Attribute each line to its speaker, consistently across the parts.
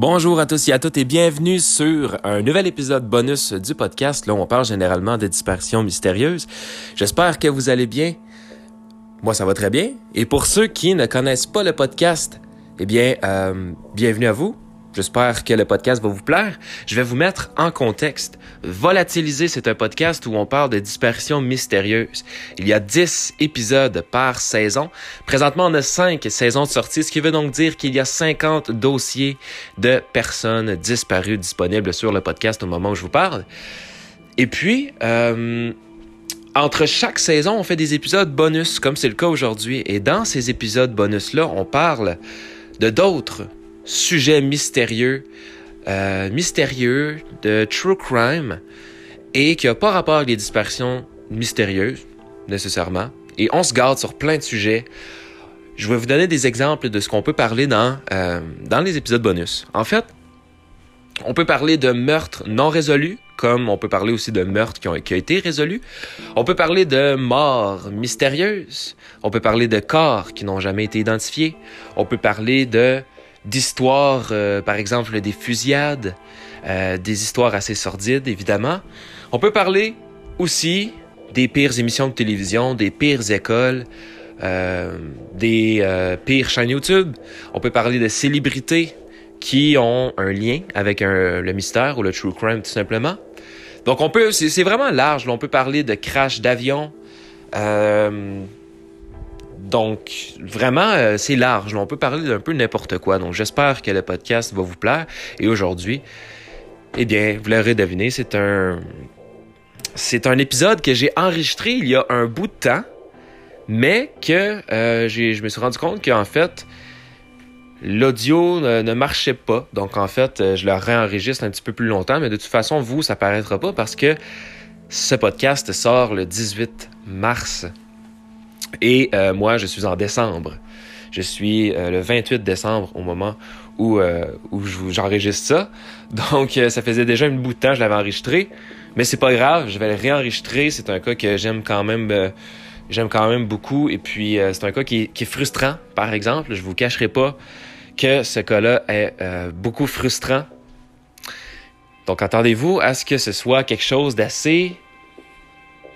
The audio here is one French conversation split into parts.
Speaker 1: Bonjour à tous et à toutes et bienvenue sur un nouvel épisode bonus du podcast. Là, on parle généralement de disparitions mystérieuses. J'espère que vous allez bien. Moi, ça va très bien. Et pour ceux qui ne connaissent pas le podcast, eh bien, euh, bienvenue à vous. J'espère que le podcast va vous plaire. Je vais vous mettre en contexte. Volatiliser, c'est un podcast où on parle de disparitions mystérieuses. Il y a 10 épisodes par saison. Présentement, on a 5 saisons de sortie, ce qui veut donc dire qu'il y a 50 dossiers de personnes disparues disponibles sur le podcast au moment où je vous parle. Et puis, euh, entre chaque saison, on fait des épisodes bonus, comme c'est le cas aujourd'hui. Et dans ces épisodes bonus-là, on parle de d'autres sujets mystérieux, euh, mystérieux, de true crime, et qui n'a pas rapport avec les disparitions mystérieuses, nécessairement. Et on se garde sur plein de sujets. Je vais vous donner des exemples de ce qu'on peut parler dans, euh, dans les épisodes bonus. En fait, on peut parler de meurtres non résolus, comme on peut parler aussi de meurtres qui ont, qui ont été résolus. On peut parler de morts mystérieuses. On peut parler de corps qui n'ont jamais été identifiés. On peut parler de d'histoires, euh, par exemple des fusillades, euh, des histoires assez sordides, évidemment. On peut parler aussi des pires émissions de télévision, des pires écoles, euh, des pires chaînes YouTube. On peut parler de célébrités qui ont un lien avec le mystère ou le true crime, tout simplement. Donc, on peut, c'est vraiment large. On peut parler de crash d'avion. Donc, vraiment, euh, c'est large. On peut parler d'un peu n'importe quoi. Donc, j'espère que le podcast va vous plaire. Et aujourd'hui, eh bien, vous l'aurez deviné, c'est un... C'est un épisode que j'ai enregistré il y a un bout de temps, mais que euh, je me suis rendu compte qu'en fait, l'audio ne, ne, marchait pas. Donc, en fait, euh, je le réenregistre un petit peu plus longtemps, mais de toute façon, vous, ça paraîtra pas parce que ce podcast sort le 18 mars et euh, moi, je suis en décembre. Je suis euh, le 28 décembre au moment où, euh, où j'enregistre ça. Donc, euh, ça faisait déjà un bout de temps que je l'avais enregistré. Mais c'est pas grave, je vais le réenregistrer. C'est un cas que j'aime quand même. Euh, j'aime quand même beaucoup. Et puis, c'est un cas qui est, qui est, frustrant, par exemple. Je vous cacherai pas que ce cas-là est beaucoup frustrant. Donc, attendez-vous à ce que ce soit quelque chose d'assez.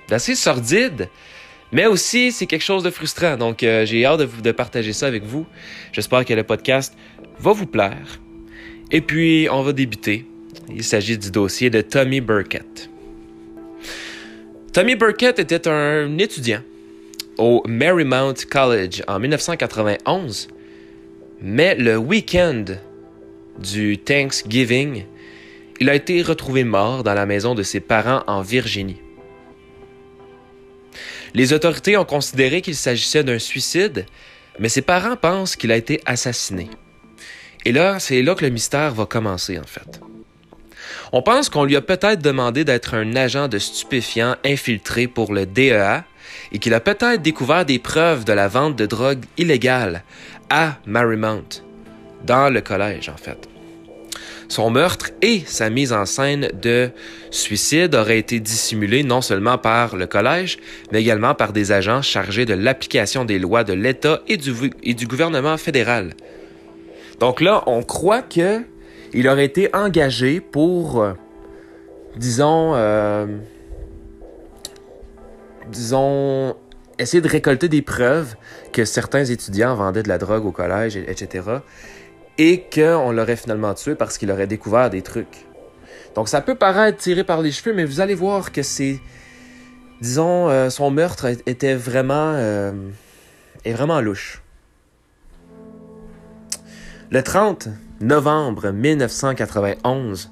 Speaker 1: d'assez sordide. Mais aussi, c'est quelque chose de frustrant. Donc, euh, j'ai hâte de, de partager ça avec vous. J'espère que le podcast va vous plaire. Et puis, on va débuter. Il s'agit du dossier de Tommy Burkett. Tommy Burkett était un étudiant au Marymount College en 1991. Mais le week-end du Thanksgiving, il a été retrouvé mort dans la maison de ses parents en Virginie. Les autorités ont considéré qu'il s'agissait d'un suicide, mais ses parents pensent qu'il a été assassiné. Et là, c'est là que le mystère va commencer, en fait. On pense qu'on lui a peut-être demandé d'être un agent de stupéfiants infiltré pour le DEA et qu'il a peut-être découvert des preuves de la vente de drogue illégale à Marymount, dans le collège, en fait. Son meurtre et sa mise en scène de suicide auraient été dissimulés non seulement par le collège, mais également par des agents chargés de l'application des lois de l'État et du, gouvernement fédéral. Donc là, on croit que il aurait été engagé pour, euh, disons, euh, disons, essayer de récolter des preuves que certains étudiants vendaient de la drogue au collège, etc et qu'on l'aurait finalement tué parce qu'il aurait découvert des trucs. Donc ça peut paraître tiré par les cheveux, mais vous allez voir que c'est, disons, euh, son meurtre était vraiment, euh, est vraiment louche. Le 30 novembre 1991,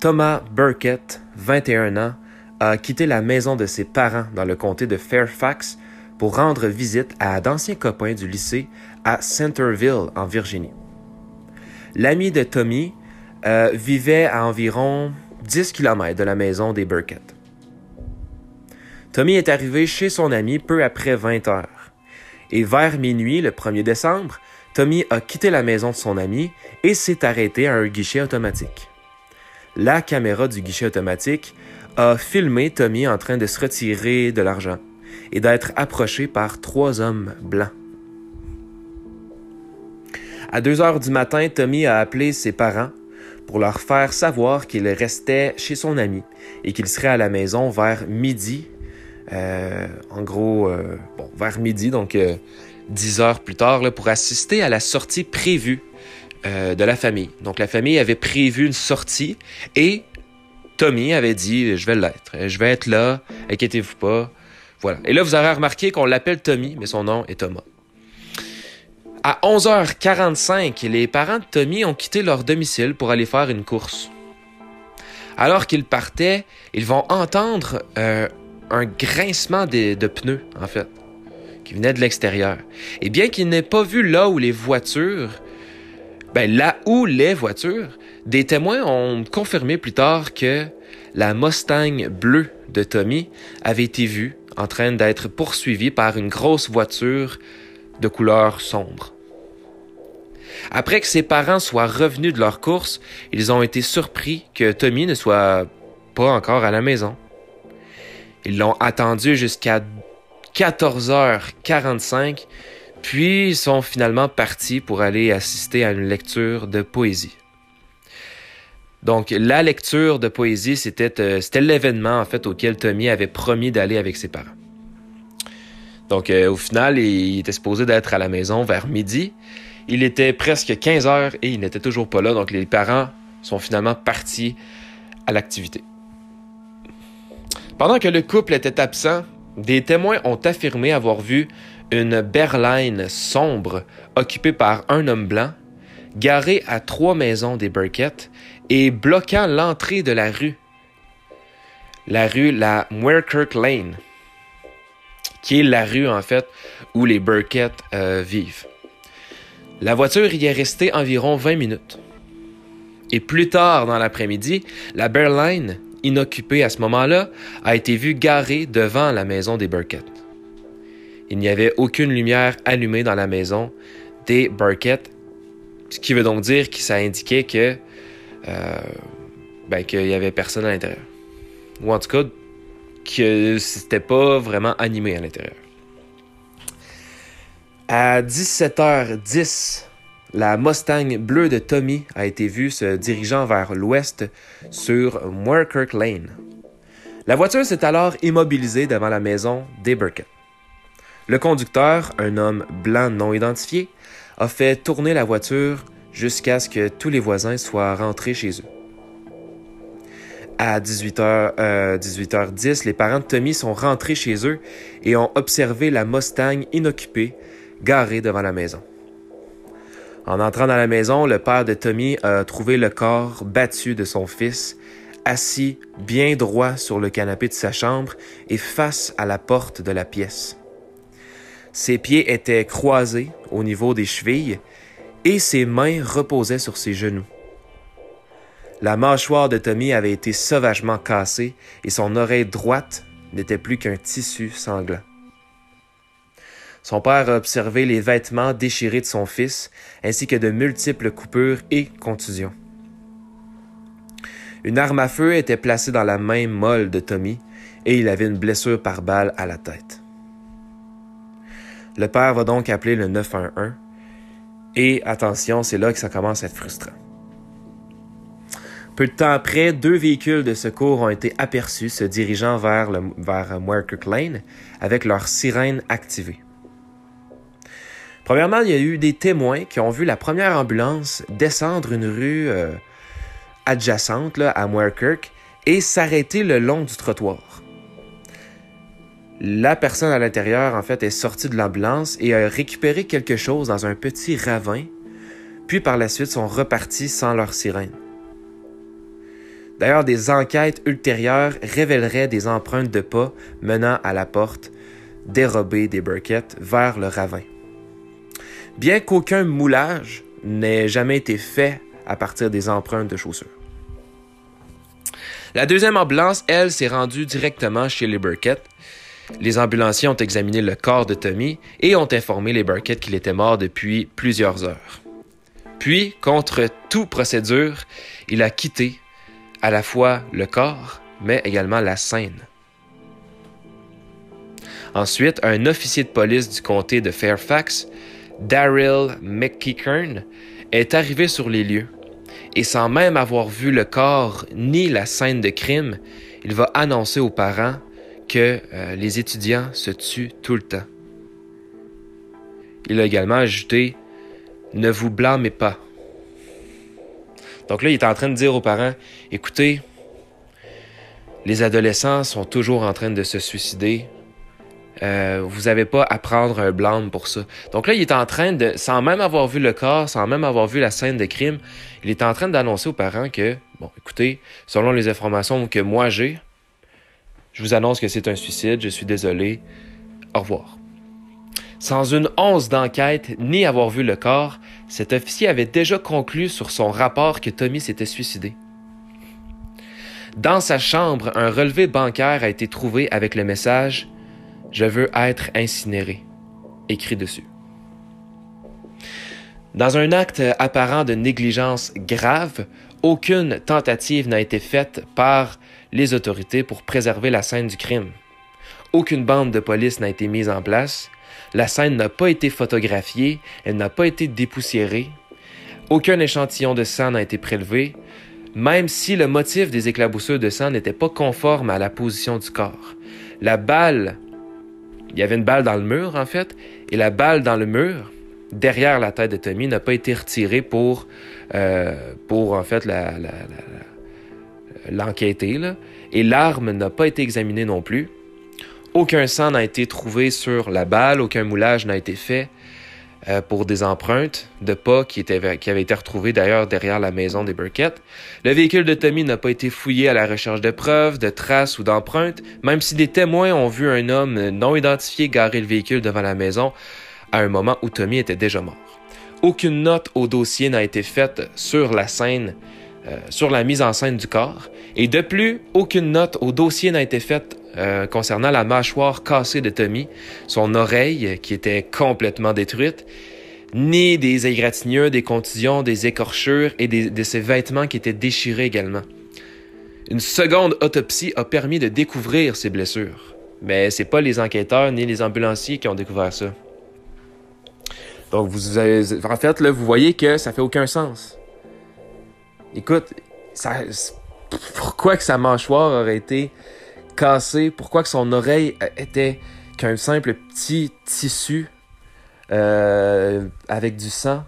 Speaker 1: Thomas Burkett, 21 ans, a quitté la maison de ses parents dans le comté de Fairfax pour rendre visite à d'anciens copains du lycée à Centerville, en Virginie. L'ami de Tommy euh, vivait à environ 10 km de la maison des Burkett. Tommy est arrivé chez son ami peu après 20 heures. Et vers minuit, le 1er décembre, Tommy a quitté la maison de son ami et s'est arrêté à un guichet automatique. La caméra du guichet automatique a filmé Tommy en train de se retirer de l'argent et d'être approché par trois hommes blancs. À 2 heures du matin, Tommy a appelé ses parents pour leur faire savoir qu'il restait chez son ami et qu'il serait à la maison vers midi. Euh, en gros, euh, vers midi, donc euh, 10 heures plus tard, là, pour assister à la sortie prévue euh, de la famille. Donc la famille avait prévu une sortie et Tommy avait dit je vais l'être, je vais être là, inquiétez-vous pas. Voilà. Et là vous aurez remarqué qu'on l'appelle Tommy, mais son nom est Thomas. À 11h45, les parents de Tommy ont quitté leur domicile pour aller faire une course. Alors qu'ils partaient, ils vont entendre euh, un grincement de, de pneus, en fait, qui venait de l'extérieur. Et bien qu'ils n'aient pas vu là où les voitures ben, là où les voitures, des témoins ont confirmé plus tard que la Mustang bleue de Tommy avait été vue en train d'être poursuivie par une grosse voiture de couleur sombre. Après que ses parents soient revenus de leur course, ils ont été surpris que Tommy ne soit pas encore à la maison. Ils l'ont attendu jusqu'à 14h45 puis sont finalement partis pour aller assister à une lecture de poésie. Donc la lecture de poésie, c'était euh, l'événement en fait auquel Tommy avait promis d'aller avec ses parents. Donc euh, au final, il était supposé d'être à la maison vers midi. Il était presque 15 heures et il n'était toujours pas là. Donc les parents sont finalement partis à l'activité. Pendant que le couple était absent, des témoins ont affirmé avoir vu une berline sombre occupée par un homme blanc, garé à trois maisons des Burkett et bloquant l'entrée de la rue. La rue, la Muirkirk Lane, qui est la rue en fait où les Burkett euh, vivent. La voiture y est restée environ 20 minutes. Et plus tard dans l'après-midi, la berline, inoccupée à ce moment-là, a été vue garée devant la maison des Burkett. Il n'y avait aucune lumière allumée dans la maison des Burkett, ce qui veut donc dire que ça indiquait que euh, ben, qu'il y avait personne à l'intérieur. Ou en tout cas, que c'était pas vraiment animé à l'intérieur. À 17h10, la Mustang bleue de Tommy a été vue se dirigeant vers l'ouest sur Moorkirk Lane. La voiture s'est alors immobilisée devant la maison des Burkett. Le conducteur, un homme blanc non identifié, a fait tourner la voiture jusqu'à ce que tous les voisins soient rentrés chez eux. À 18h, euh, 18h10, les parents de Tommy sont rentrés chez eux et ont observé la Mustang inoccupée garée devant la maison. En entrant dans la maison, le père de Tommy a trouvé le corps battu de son fils, assis bien droit sur le canapé de sa chambre et face à la porte de la pièce. Ses pieds étaient croisés au niveau des chevilles et ses mains reposaient sur ses genoux. La mâchoire de Tommy avait été sauvagement cassée et son oreille droite n'était plus qu'un tissu sanglant. Son père a observé les vêtements déchirés de son fils, ainsi que de multiples coupures et contusions. Une arme à feu était placée dans la main molle de Tommy et il avait une blessure par balle à la tête. Le père va donc appeler le 911 et attention, c'est là que ça commence à être frustrant. Peu de temps après, deux véhicules de secours ont été aperçus se dirigeant vers, le, vers Lane avec leur sirène activée. Premièrement, il y a eu des témoins qui ont vu la première ambulance descendre une rue euh, adjacente à Muirkirk et s'arrêter le long du trottoir. La personne à l'intérieur, en fait, est sortie de l'ambulance et a récupéré quelque chose dans un petit ravin, puis par la suite sont repartis sans leur sirène. D'ailleurs, des enquêtes ultérieures révéleraient des empreintes de pas menant à la porte dérobée des Burkett vers le ravin. Bien qu'aucun moulage n'ait jamais été fait à partir des empreintes de chaussures. La deuxième ambulance, elle, s'est rendue directement chez les Burkett les ambulanciers ont examiné le corps de Tommy et ont informé les Burkett qu'il était mort depuis plusieurs heures. Puis, contre toute procédure, il a quitté à la fois le corps, mais également la scène. Ensuite, un officier de police du comté de Fairfax Daryl McKeekern, est arrivé sur les lieux et sans même avoir vu le corps ni la scène de crime, il va annoncer aux parents que euh, les étudiants se tuent tout le temps. Il a également ajouté Ne vous blâmez pas. Donc là, il est en train de dire aux parents Écoutez, les adolescents sont toujours en train de se suicider. Euh, vous n'avez pas à prendre un blâme pour ça. Donc là, il est en train de, sans même avoir vu le corps, sans même avoir vu la scène de crime, il est en train d'annoncer aux parents que, bon, écoutez, selon les informations que moi j'ai, je vous annonce que c'est un suicide, je suis désolé, au revoir. Sans une once d'enquête ni avoir vu le corps, cet officier avait déjà conclu sur son rapport que Tommy s'était suicidé. Dans sa chambre, un relevé bancaire a été trouvé avec le message Je veux être incinéré, écrit dessus. Dans un acte apparent de négligence grave, aucune tentative n'a été faite par les autorités pour préserver la scène du crime. Aucune bande de police n'a été mise en place, la scène n'a pas été photographiée, elle n'a pas été dépoussiérée. Aucun échantillon de sang n'a été prélevé, même si le motif des éclaboussures de sang n'était pas conforme à la position du corps. La balle, il y avait une balle dans le mur en fait, et la balle dans le mur, derrière la tête de Tommy, n'a pas été retirée pour, euh, pour en fait l'enquêter. et l'arme n'a pas été examinée non plus. Aucun sang n'a été trouvé sur la balle, aucun moulage n'a été fait euh, pour des empreintes de pas qui, avaient été retrouvées d'ailleurs derrière la maison des Burkett. Le véhicule de Tommy n'a pas été fouillé à la recherche de preuves, de traces ou d'empreintes, même si des témoins ont vu un homme non identifié garer le véhicule devant la maison à un moment où Tommy était déjà mort. Aucune note au dossier n'a été faite sur la scène, euh, sur la mise en scène du corps, et de plus, aucune note au dossier n'a été faite euh, concernant la mâchoire cassée de Tommy, son oreille qui était complètement détruite, ni des égratignures, des contusions, des écorchures et de ses vêtements qui étaient déchirés également. Une seconde autopsie a permis de découvrir ces blessures, mais c'est pas les enquêteurs ni les ambulanciers qui ont découvert ça. Donc vous avez, en fait là, vous voyez que ça fait aucun sens. Écoute, ça, pourquoi que sa mâchoire aurait été pourquoi que son oreille euh, était qu'un simple petit tissu euh, avec du sang,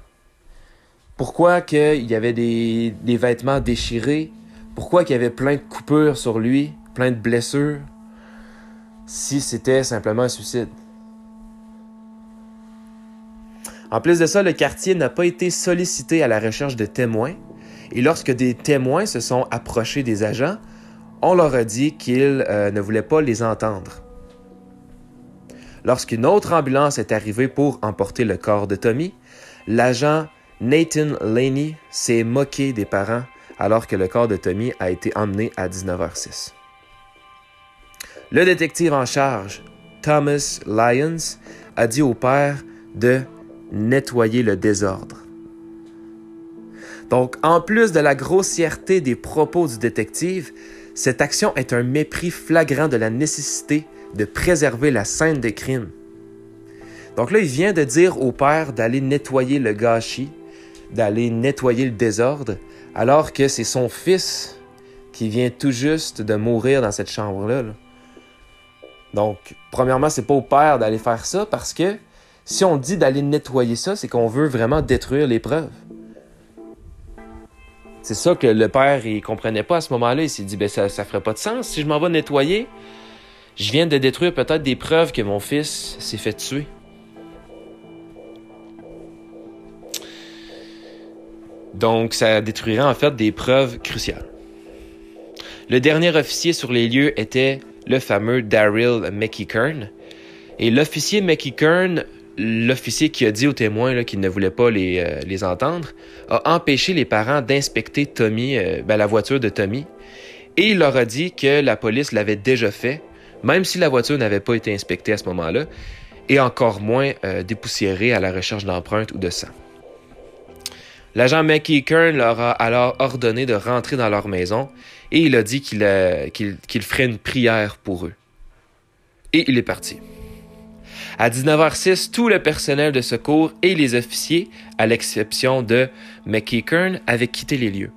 Speaker 1: pourquoi qu'il y avait des, des vêtements déchirés, pourquoi qu'il y avait plein de coupures sur lui, plein de blessures, si c'était simplement un suicide. En plus de ça, le quartier n'a pas été sollicité à la recherche de témoins, et lorsque des témoins se sont approchés des agents, on leur a dit qu'ils euh, ne voulaient pas les entendre. Lorsqu'une autre ambulance est arrivée pour emporter le corps de Tommy, l'agent Nathan Laney s'est moqué des parents alors que le corps de Tommy a été emmené à 19h06. Le détective en charge, Thomas Lyons, a dit au père de nettoyer le désordre. Donc, en plus de la grossièreté des propos du détective, cette action est un mépris flagrant de la nécessité de préserver la scène des crimes. Donc là, il vient de dire au père d'aller nettoyer le gâchis, d'aller nettoyer le désordre, alors que c'est son fils qui vient tout juste de mourir dans cette chambre-là. Donc, premièrement, c'est pas au père d'aller faire ça parce que si on dit d'aller nettoyer ça, c'est qu'on veut vraiment détruire les preuves. C'est ça que le père, il comprenait pas à ce moment-là. Il s'est dit, ben, ça, ça ferait pas de sens. Si je m'en vais nettoyer, je viens de détruire peut-être des preuves que mon fils s'est fait tuer. Donc, ça détruirait en fait des preuves cruciales. Le dernier officier sur les lieux était le fameux Daryl McKeekern. Et l'officier McKeekern l'officier qui a dit aux témoins qu'il ne voulait pas les, euh, les, entendre a empêché les parents d'inspecter Tommy, euh, ben, la voiture de Tommy, et il leur a dit que la police l'avait déjà fait, même si la voiture n'avait pas été inspectée à ce moment-là, et encore moins euh, dépoussiérée à la recherche d'empreintes ou de sang. L'agent McKeekern leur a alors ordonné de rentrer dans leur maison et il a dit qu'il ferait une prière pour eux. Et il est parti. À 19h06, tout le personnel de secours et les officiers, à l'exception de McKeekern, avaient quitté les lieux.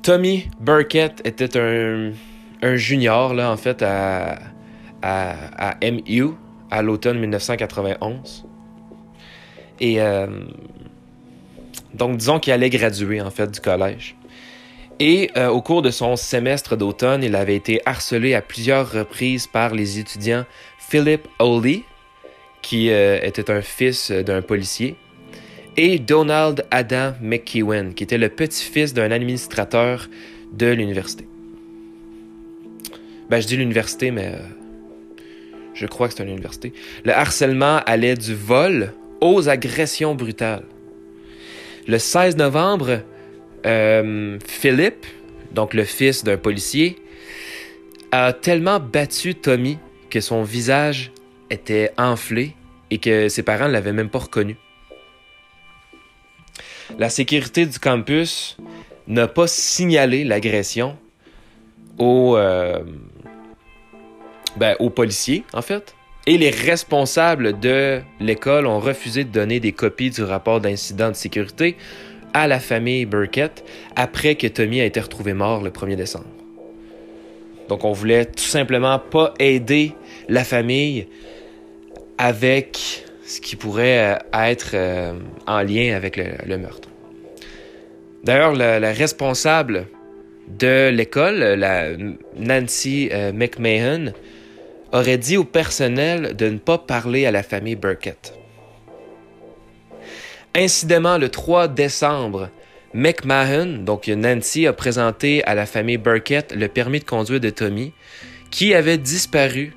Speaker 1: Tommy Burkett était un, junior, là, en fait, à, à, MU, à l'automne 1991. Et euh, donc, disons qu'il allait graduer, en fait, du collège. Et euh, au cours de son semestre d'automne, il avait été harcelé à plusieurs reprises par les étudiants Philip Oley, qui euh, était un fils d'un policier, et Donald Adam McKeown, qui était le petit-fils d'un administrateur de l'université. Ben, je dis l'université, mais euh, je crois que c'est une université. Le harcèlement allait du vol aux agressions brutales. Le 16 novembre, euh, Philippe, donc le fils d'un policier, a tellement battu Tommy que son visage était enflé et que ses parents ne l'avaient même pas reconnu. La sécurité du campus n'a pas signalé l'agression aux, euh, ben, aux policiers, en fait. Et les responsables de l'école ont refusé de donner des copies du rapport d'incident de sécurité à la famille Burkett après que Tommy a été retrouvé mort le 1er décembre. Donc on voulait tout simplement pas aider la famille avec ce qui pourrait euh, être euh, en lien avec le, meurtre. D'ailleurs, la, responsable de l'école, Nancy euh, McMahon, aurait dit au personnel de ne pas parler à la famille Burkett. Incidemment, le 3 décembre, McMahon, donc Nancy, a présenté à la famille Burkett le permis de conduire de Tommy, qui avait disparu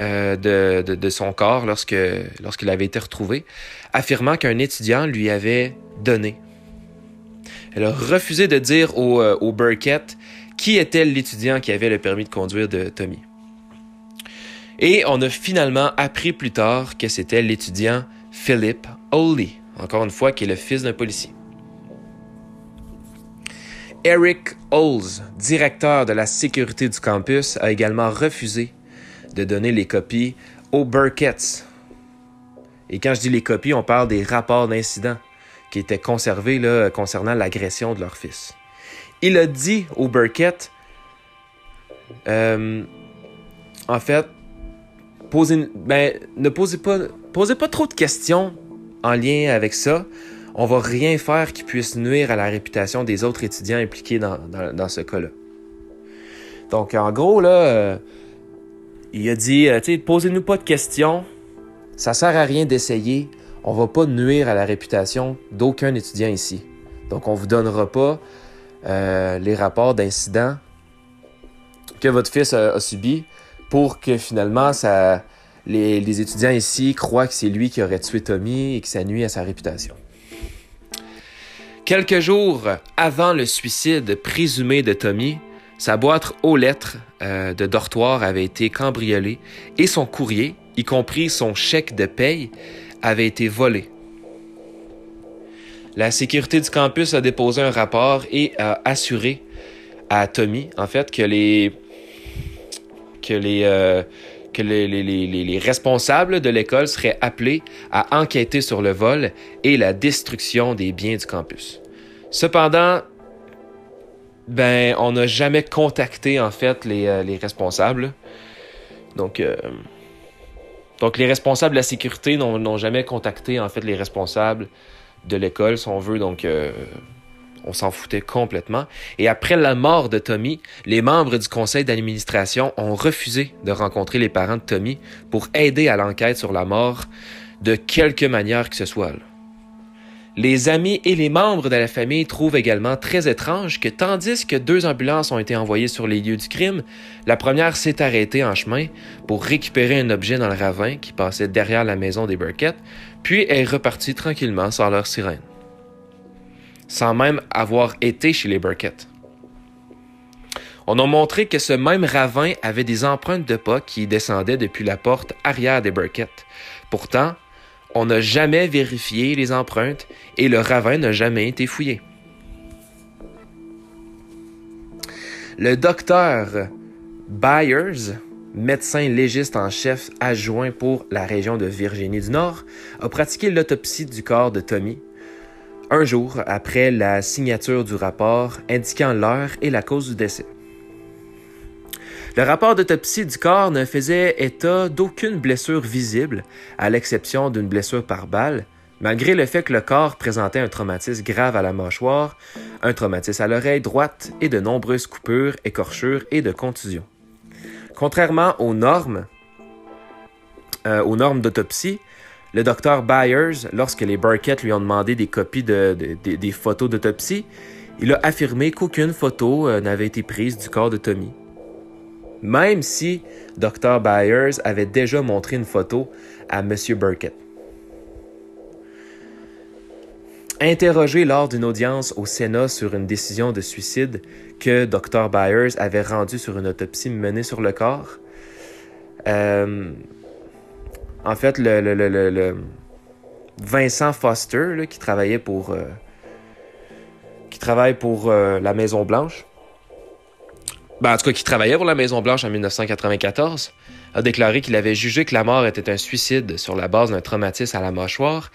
Speaker 1: euh, de, son corps lorsque, lorsqu'il avait été retrouvé, affirmant qu'un étudiant lui avait donné. Elle a refusé de dire au, euh, au Burkett qui était l'étudiant qui avait le permis de conduire de Tommy. Et on a finalement appris plus tard que c'était l'étudiant Philip Oley, encore une fois, qui est le fils d'un policier. Eric Oles, directeur de la sécurité du campus, a également refusé de donner les copies aux Burketts. Et quand je dis les copies, on parle des rapports d'incidents qui étaient conservés là, concernant l'agression de leur fils. Il a dit aux Burkett, euh, en fait, ben, ne posez pas trop de questions en lien avec ça. On va rien faire qui puisse nuire à la réputation des autres étudiants impliqués dans, ce cas-là. Donc, en gros, là, euh, il a dit, euh, posez-nous pas de questions. Ça sert à rien d'essayer. On va pas nuire à la réputation d'aucun étudiant ici. Donc, on vous donnera pas euh, les rapports d'incidents que votre fils a, subi pour que finalement ça, les, étudiants ici croient que c'est lui qui aurait tué Tommy et que ça nuit à sa réputation. Quelques jours avant le suicide présumé de Tommy, sa boîte aux lettres euh, de dortoir avait été cambriolée et son courrier, y compris son chèque de paye, avait été volé. La sécurité du campus a déposé un rapport et a assuré à Tommy, en fait, que les que les euh, que les, les, les, responsables de l'école seraient appelés à enquêter sur le vol et la destruction des biens du campus. Cependant, ben, on n'a jamais contacté, en fait, les, euh, les responsables. Donc, euh, donc, les responsables de la sécurité n'ont jamais contacté, en fait, les responsables de l'école, si on veut. Donc, euh, on s'en foutait complètement. Et après la mort de Tommy, les membres du conseil d'administration ont refusé de rencontrer les parents de Tommy pour aider à l'enquête sur la mort de quelque manière que ce soit. Les amis et les membres de la famille trouvent également très étrange que tandis que deux ambulances ont été envoyées sur les lieux du crime, la première s'est arrêtée en chemin pour récupérer un objet dans le ravin qui passait derrière la maison des Burkett, puis est repartie tranquillement sans leur sirène. Sans même avoir été chez les Burkett. On a montré que ce même ravin avait des empreintes de pas qui descendaient depuis la porte arrière des Burkett. Pourtant, on n'a jamais vérifié les empreintes et le ravin n'a jamais été fouillé. Le docteur Byers, médecin légiste en chef adjoint pour la région de Virginie du Nord, a pratiqué l'autopsie du corps de Tommy un jour après la signature du rapport indiquant l'heure et la cause du décès. Le rapport d'autopsie du corps ne faisait état d'aucune blessure visible, à l'exception d'une blessure par balle, malgré le fait que le corps présentait un traumatisme grave à la mâchoire, un traumatisme à l'oreille droite et de nombreuses coupures, écorchures et de contusions. Contrairement aux normes, euh, aux normes d'autopsie, le docteur Byers, lorsque les Burkett lui ont demandé des copies de, des photos d'autopsie, il a affirmé qu'aucune photo euh, n'avait été prise du corps de Tommy. Même si Dr. Byers avait déjà montré une photo à M. Burkett. Interrogé lors d'une audience au Sénat sur une décision de suicide que Dr. Byers avait rendue sur une autopsie menée sur le corps, euh, en fait, le, Vincent Foster, qui travaillait pour. Euh, euh, la Maison Blanche. Ben, en tout cas, qui travaillait pour la Maison Blanche en 1994, a déclaré qu'il avait jugé que la mort était un suicide sur la base d'un traumatisme à la mâchoire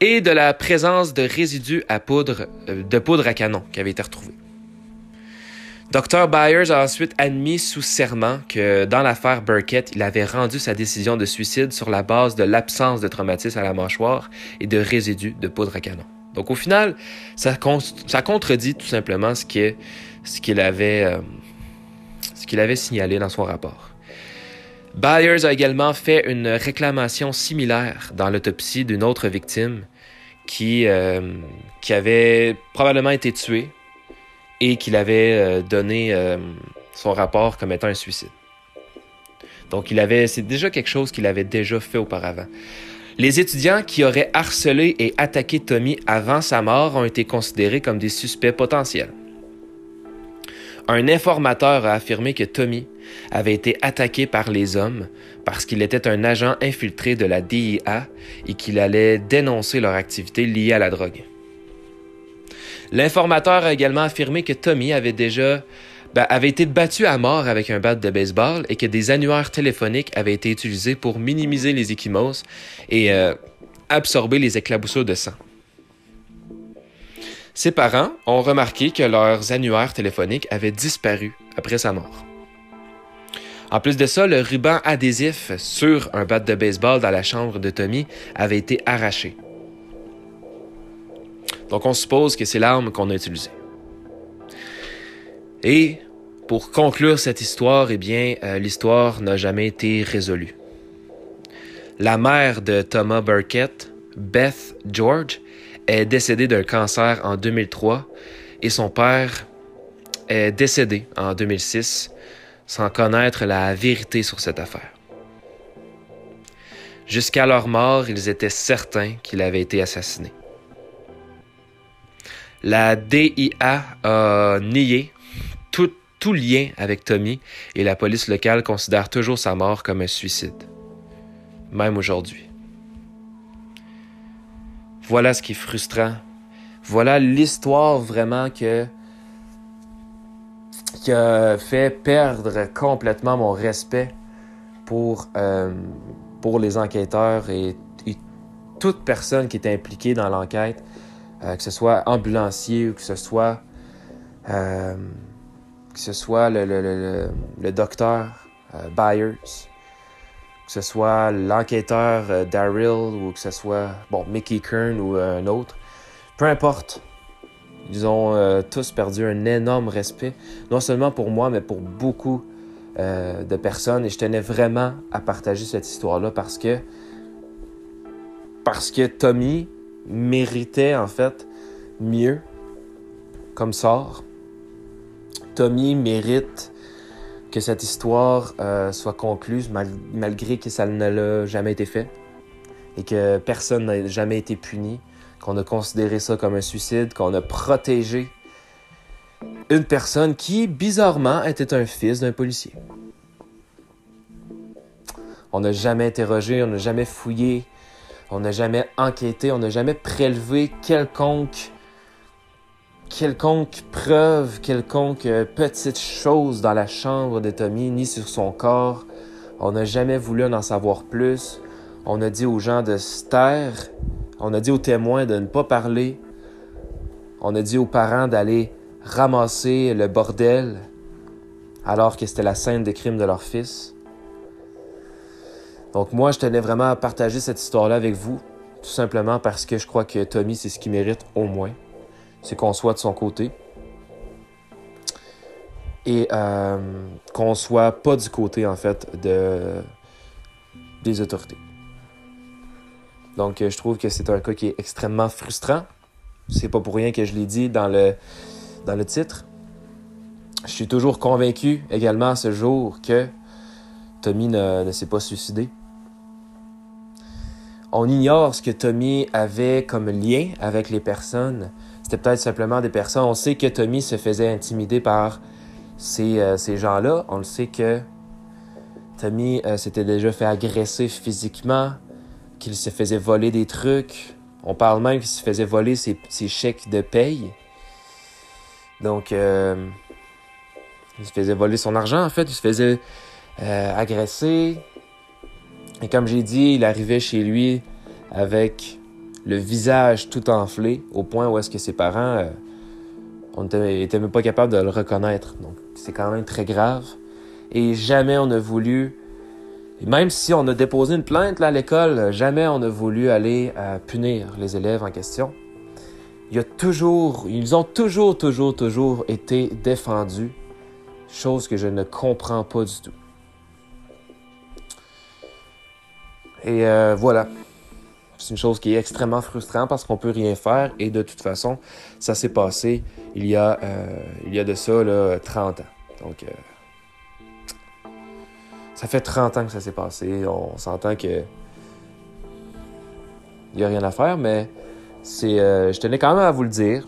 Speaker 1: et de la présence de résidus à poudre, euh, de poudre à canon qui avaient été retrouvés. Dr. Byers a ensuite admis sous serment que dans l'affaire Burkett, il avait rendu sa décision de suicide sur la base de l'absence de traumatisme à la mâchoire et de résidus de poudre à canon. Donc au final, ça, contredit tout simplement ce qu'il ce avait, euh, ce qu'il avait signalé dans son rapport. Byers a également fait une réclamation similaire dans l'autopsie d'une autre victime qui, euh, qui avait probablement été tuée et qu'il avait euh, donné euh, son rapport comme étant un suicide. Donc il avait, c'est déjà quelque chose qu'il avait déjà fait auparavant. Les étudiants qui auraient harcelé et attaqué Tommy avant sa mort ont été considérés comme des suspects potentiels. Un informateur a affirmé que Tommy avait été attaqué par les hommes parce qu'il était un agent infiltré de la DIA et qu'il allait dénoncer leur activité liée à la drogue. L'informateur a également affirmé que Tommy avait déjà ben, été battu à mort avec un bat de baseball et que des annuaires téléphoniques avaient été utilisés pour minimiser les échymoses et euh, absorber les éclaboussures de sang. Ses parents ont remarqué que leurs annuaires téléphoniques avaient disparu après sa mort. En plus de ça, le ruban adhésif sur un bat de baseball dans la chambre de Tommy avait été arraché. Donc on suppose que c'est l'arme qu'on a utilisée. Et pour conclure cette histoire, eh bien, euh, l'histoire n'a jamais été résolue. La mère de Thomas Burkett, Beth George, est décédée d'un cancer en 2003 et son père est décédé en 2006 sans connaître la vérité sur cette affaire. Jusqu'à leur mort, ils étaient certains qu'il avait été assassiné. La DIA a nié tout, lien avec Tommy et la police locale considère toujours sa mort comme un suicide, même aujourd'hui. Voilà ce qui est frustrant. Voilà l'histoire vraiment que qui a fait perdre complètement mon respect pour, euh, les enquêteurs et, et, toute personne qui était impliquée dans l'enquête. Euh, que ce soit ambulancier ou que ce soit, euh, que ce soit le, le, le, le docteur euh, Byers, que ce soit l'enquêteur Daryl ou que ce soit bon, Mickey Kern ou un autre. Peu importe. Ils ont tous perdu un énorme respect, non seulement pour moi, mais pour beaucoup de personnes. Et je tenais vraiment à partager cette histoire-là parce que parce que Tommy, méritait en fait mieux comme sort. Tommy mérite que cette histoire euh, soit concluse malgré que ça ne l'a jamais été fait et que personne n'a jamais été puni, qu'on a considéré ça comme un suicide, qu'on a protégé une personne qui, bizarrement, était un fils d'un policier. On n'a jamais interrogé, on n'a jamais fouillé on n'a jamais enquêté, on n'a jamais prélevé quelconque quelconque preuve, quelconque euh, petite chose dans la chambre de Tommy, ni sur son corps. On n'a jamais voulu en savoir plus. On a dit aux gens de se taire. On a dit aux témoins de ne pas parler. On a dit aux parents d'aller ramasser le bordel alors que c'était la scène des crimes de leur fils. Donc moi, je tenais vraiment à partager cette histoire-là avec vous, tout simplement parce que je crois que Tommy, c'est ce qu'il mérite au moins. C'est qu'on soit de son côté. Et euh, qu'on soit pas du côté, en fait, de, des autorités. Donc, je trouve que c'est un cas qui est extrêmement frustrant. C'est pas pour rien que je l'ai dit dans le, dans le titre. Je suis toujours convaincu également à ce jour que Tommy ne, ne s'est pas suicidé. On ignore ce que Tommy avait comme lien avec les personnes. C'était peut-être simplement des personnes. On sait que Tommy se faisait intimider par ces, euh, ces gens-là. On le sait que Tommy euh, s'était déjà fait agresser physiquement, qu'il se faisait voler des trucs. On parle même qu'il se faisait voler ses, ses chèques de paye. Donc, euh, il se faisait voler son argent, en fait. Il se faisait agresser. Et comme j'ai dit, il arrivait chez lui avec le visage tout enflé, au point où est-ce que ses parents euh, même pas capable de le reconnaître. Donc, c'est quand même très grave. Et jamais on a voulu, même si on a déposé une plainte là, à l'école, jamais on a voulu aller euh, punir les élèves en question. Il y a toujours, ils ont toujours, toujours, toujours été défendus, chose que je ne comprends pas du tout. Et euh, voilà. C'est une chose qui est extrêmement frustrante parce qu'on peut rien faire et de toute façon, ça s'est passé il y a, euh, il y a de ça là, 30 ans. Donc, euh, ça fait 30 ans que ça s'est passé. On s'entend que il n'y a rien à faire, mais c'est, je tenais quand même à vous le dire,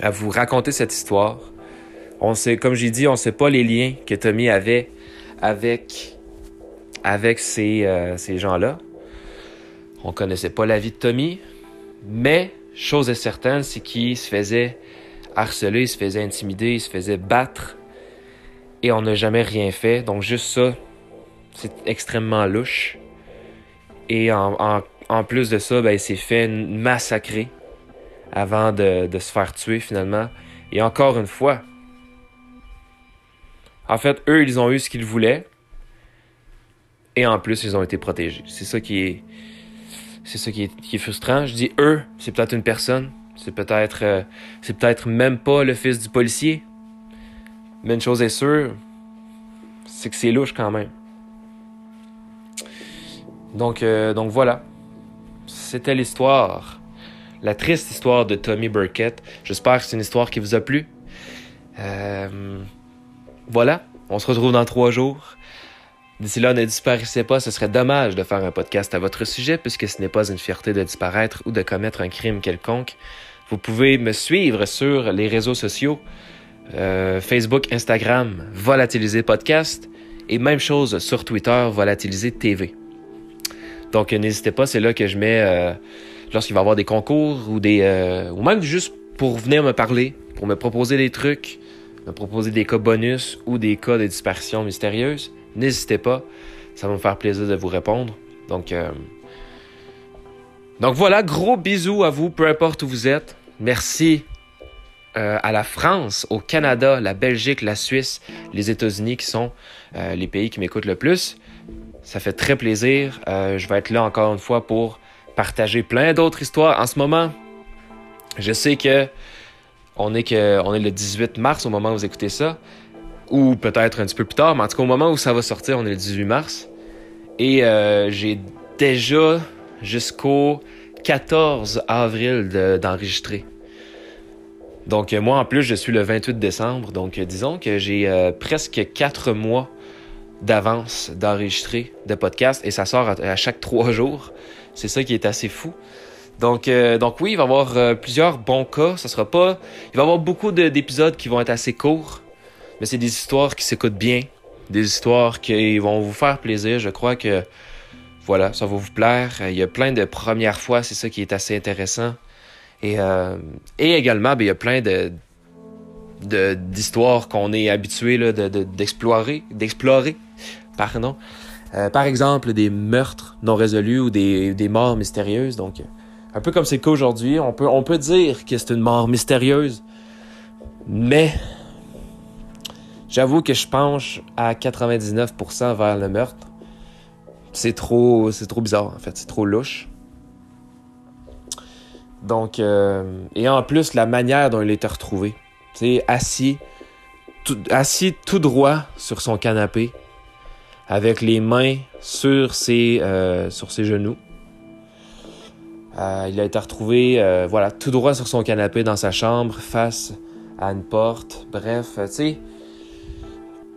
Speaker 1: à vous raconter cette histoire. On sait, comme j'ai dit, on ne sait pas les liens que Tommy avait avec avec ces, euh, ces gens-là. On connaissait pas la vie de Tommy, mais chose est certaine, c'est qu'il se faisait harceler, il se faisait intimider, il se faisait battre, et on n'a jamais rien fait. Donc juste ça, c'est extrêmement louche. Et en plus de ça, ben, il s'est fait massacrer avant de, de se faire tuer finalement. Et encore une fois, en fait, eux, ils ont eu ce qu'ils voulaient. Et en plus, ils ont été protégés. C'est ça qui est. Qui est, frustrant. Je dis eux, c'est peut-être une personne. C'est peut-être. Euh, c'est peut-être même pas le fils du policier. Mais une chose est sûre, c'est que c'est louche quand même. Donc, euh, donc voilà. C'était l'histoire. La triste histoire de Tommy Burkett. J'espère que c'est une histoire qui vous a plu. Euh, voilà. On se retrouve dans trois jours. D'ici là, ne disparaissez pas, ce serait dommage de faire un podcast à votre sujet puisque ce n'est pas une fierté de disparaître ou de commettre un crime quelconque. Vous pouvez me suivre sur les réseaux sociaux, euh, Facebook, Instagram, Volatiliser Podcast et même chose sur Twitter, Volatiliser TV. Donc n'hésitez pas, c'est là que je mets euh, lorsqu'il va y avoir des concours ou des euh, ou même juste pour venir me parler, pour me proposer des trucs, me proposer des cas bonus ou des cas de disparition mystérieuse n'hésitez pas. Ça va me faire plaisir de vous répondre. Donc, euh... Donc voilà, gros bisous à vous, peu importe où vous êtes. Merci euh, à la France, au Canada, la Belgique, la Suisse, les États-Unis qui sont euh, les pays qui m'écoutent le plus. Ça fait très plaisir. Je vais être là encore une fois pour partager plein d'autres histoires. En ce moment, je sais que on est que on est le 18 mars au moment où vous écoutez ça ou peut-être un petit peu plus tard, mais en tout cas au moment où ça va sortir, on est le 18 mars. Et euh, j'ai déjà jusqu'au 14 avril d'enregistrer. donc euh, moi en plus je suis le 28 décembre, donc euh, disons que j'ai presque quatre mois d'avance d'enregistrer de podcast et ça sort à, chaque trois jours. C'est ça qui est assez fou. Donc, donc oui, il va y avoir plusieurs bons cas. Ça sera pas. Il va y avoir beaucoup d'épisodes qui vont être assez courts mais c'est des histoires qui s'écoutent bien, des histoires qui vont vous faire plaisir. Je crois que voilà, ça va vous plaire. Il y a plein de premières fois, c'est ça qui est assez intéressant. Et, euh, également, ben, il y a plein de d'histoires qu'on est habitué d'explorer, de, d'explorer. pardon. Euh, par exemple, des meurtres non résolus ou des, des morts mystérieuses. Donc, un peu comme c'est le cas aujourd'hui, on peut, on peut dire que c'est une mort mystérieuse, mais j'avoue que je penche à 99% vers le meurtre. C'est trop, c'est trop bizarre en fait, c'est trop louche. Donc, euh, et en plus, la manière dont il était retrouvé. Tu assis, assis tout droit sur son canapé, avec les mains sur ses, euh, sur ses genoux. Euh, il a été retrouvé, voilà, tout droit sur son canapé dans sa chambre, face à une porte. Bref, tu sais,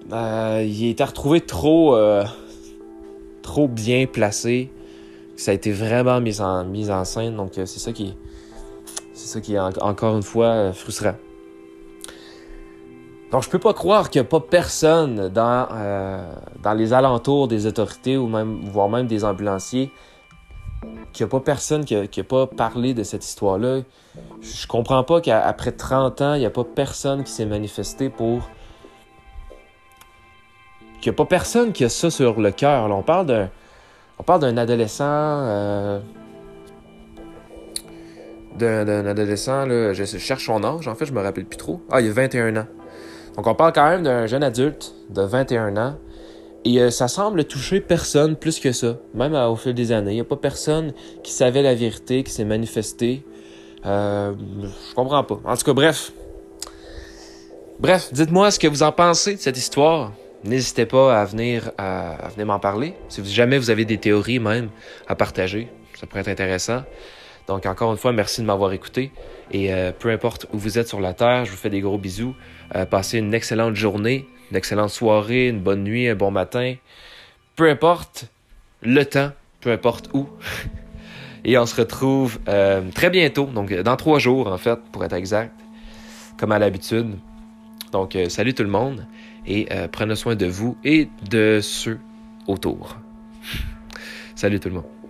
Speaker 1: il a été retrouvé trop, trop bien placé. Ça a été vraiment mis en, en scène, donc c'est ça qui c'est ça qui est encore une fois euh, frustrant. Donc, je peux pas croire qu'il n'y a pas personne dans, euh, dans les alentours des autorités ou même, voire même des ambulanciers, qu'il n'y a pas personne qui n'a pas parlé de cette histoire-là. Je comprends pas qu'après 30 ans, il n'y a pas personne qui s'est manifesté pour. Qu'il n'y a pas personne qui a ça sur le cœur. On parle d'un. On parle d'un adolescent. Euh, d'un adolescent, là, je cherche son âge, en fait, je me rappelle plus trop. Ah, il a 21 ans. Donc on parle quand même d'un jeune adulte de 21 ans. Et euh, ça semble toucher personne plus que ça, même au fil des années. Il n'y a pas personne qui savait la vérité, qui s'est manifesté. Euh, je comprends pas. En tout cas, bref. Bref, dites-moi ce que vous en pensez de cette histoire. N'hésitez pas à venir, à venir m'en parler. Si jamais vous avez des théories même à partager, ça pourrait être intéressant. Donc encore une fois, merci de m'avoir écouté. Et euh, peu importe où vous êtes sur la Terre, je vous fais des gros bisous. Euh, passez une excellente journée, une excellente soirée, une bonne nuit, un bon matin. Peu importe le temps, peu importe où. Et on se retrouve euh, très bientôt, donc dans trois jours en fait, pour être exact, comme à l'habitude. Donc salut tout le monde et prenez soin de vous et de ceux autour. salut tout le monde.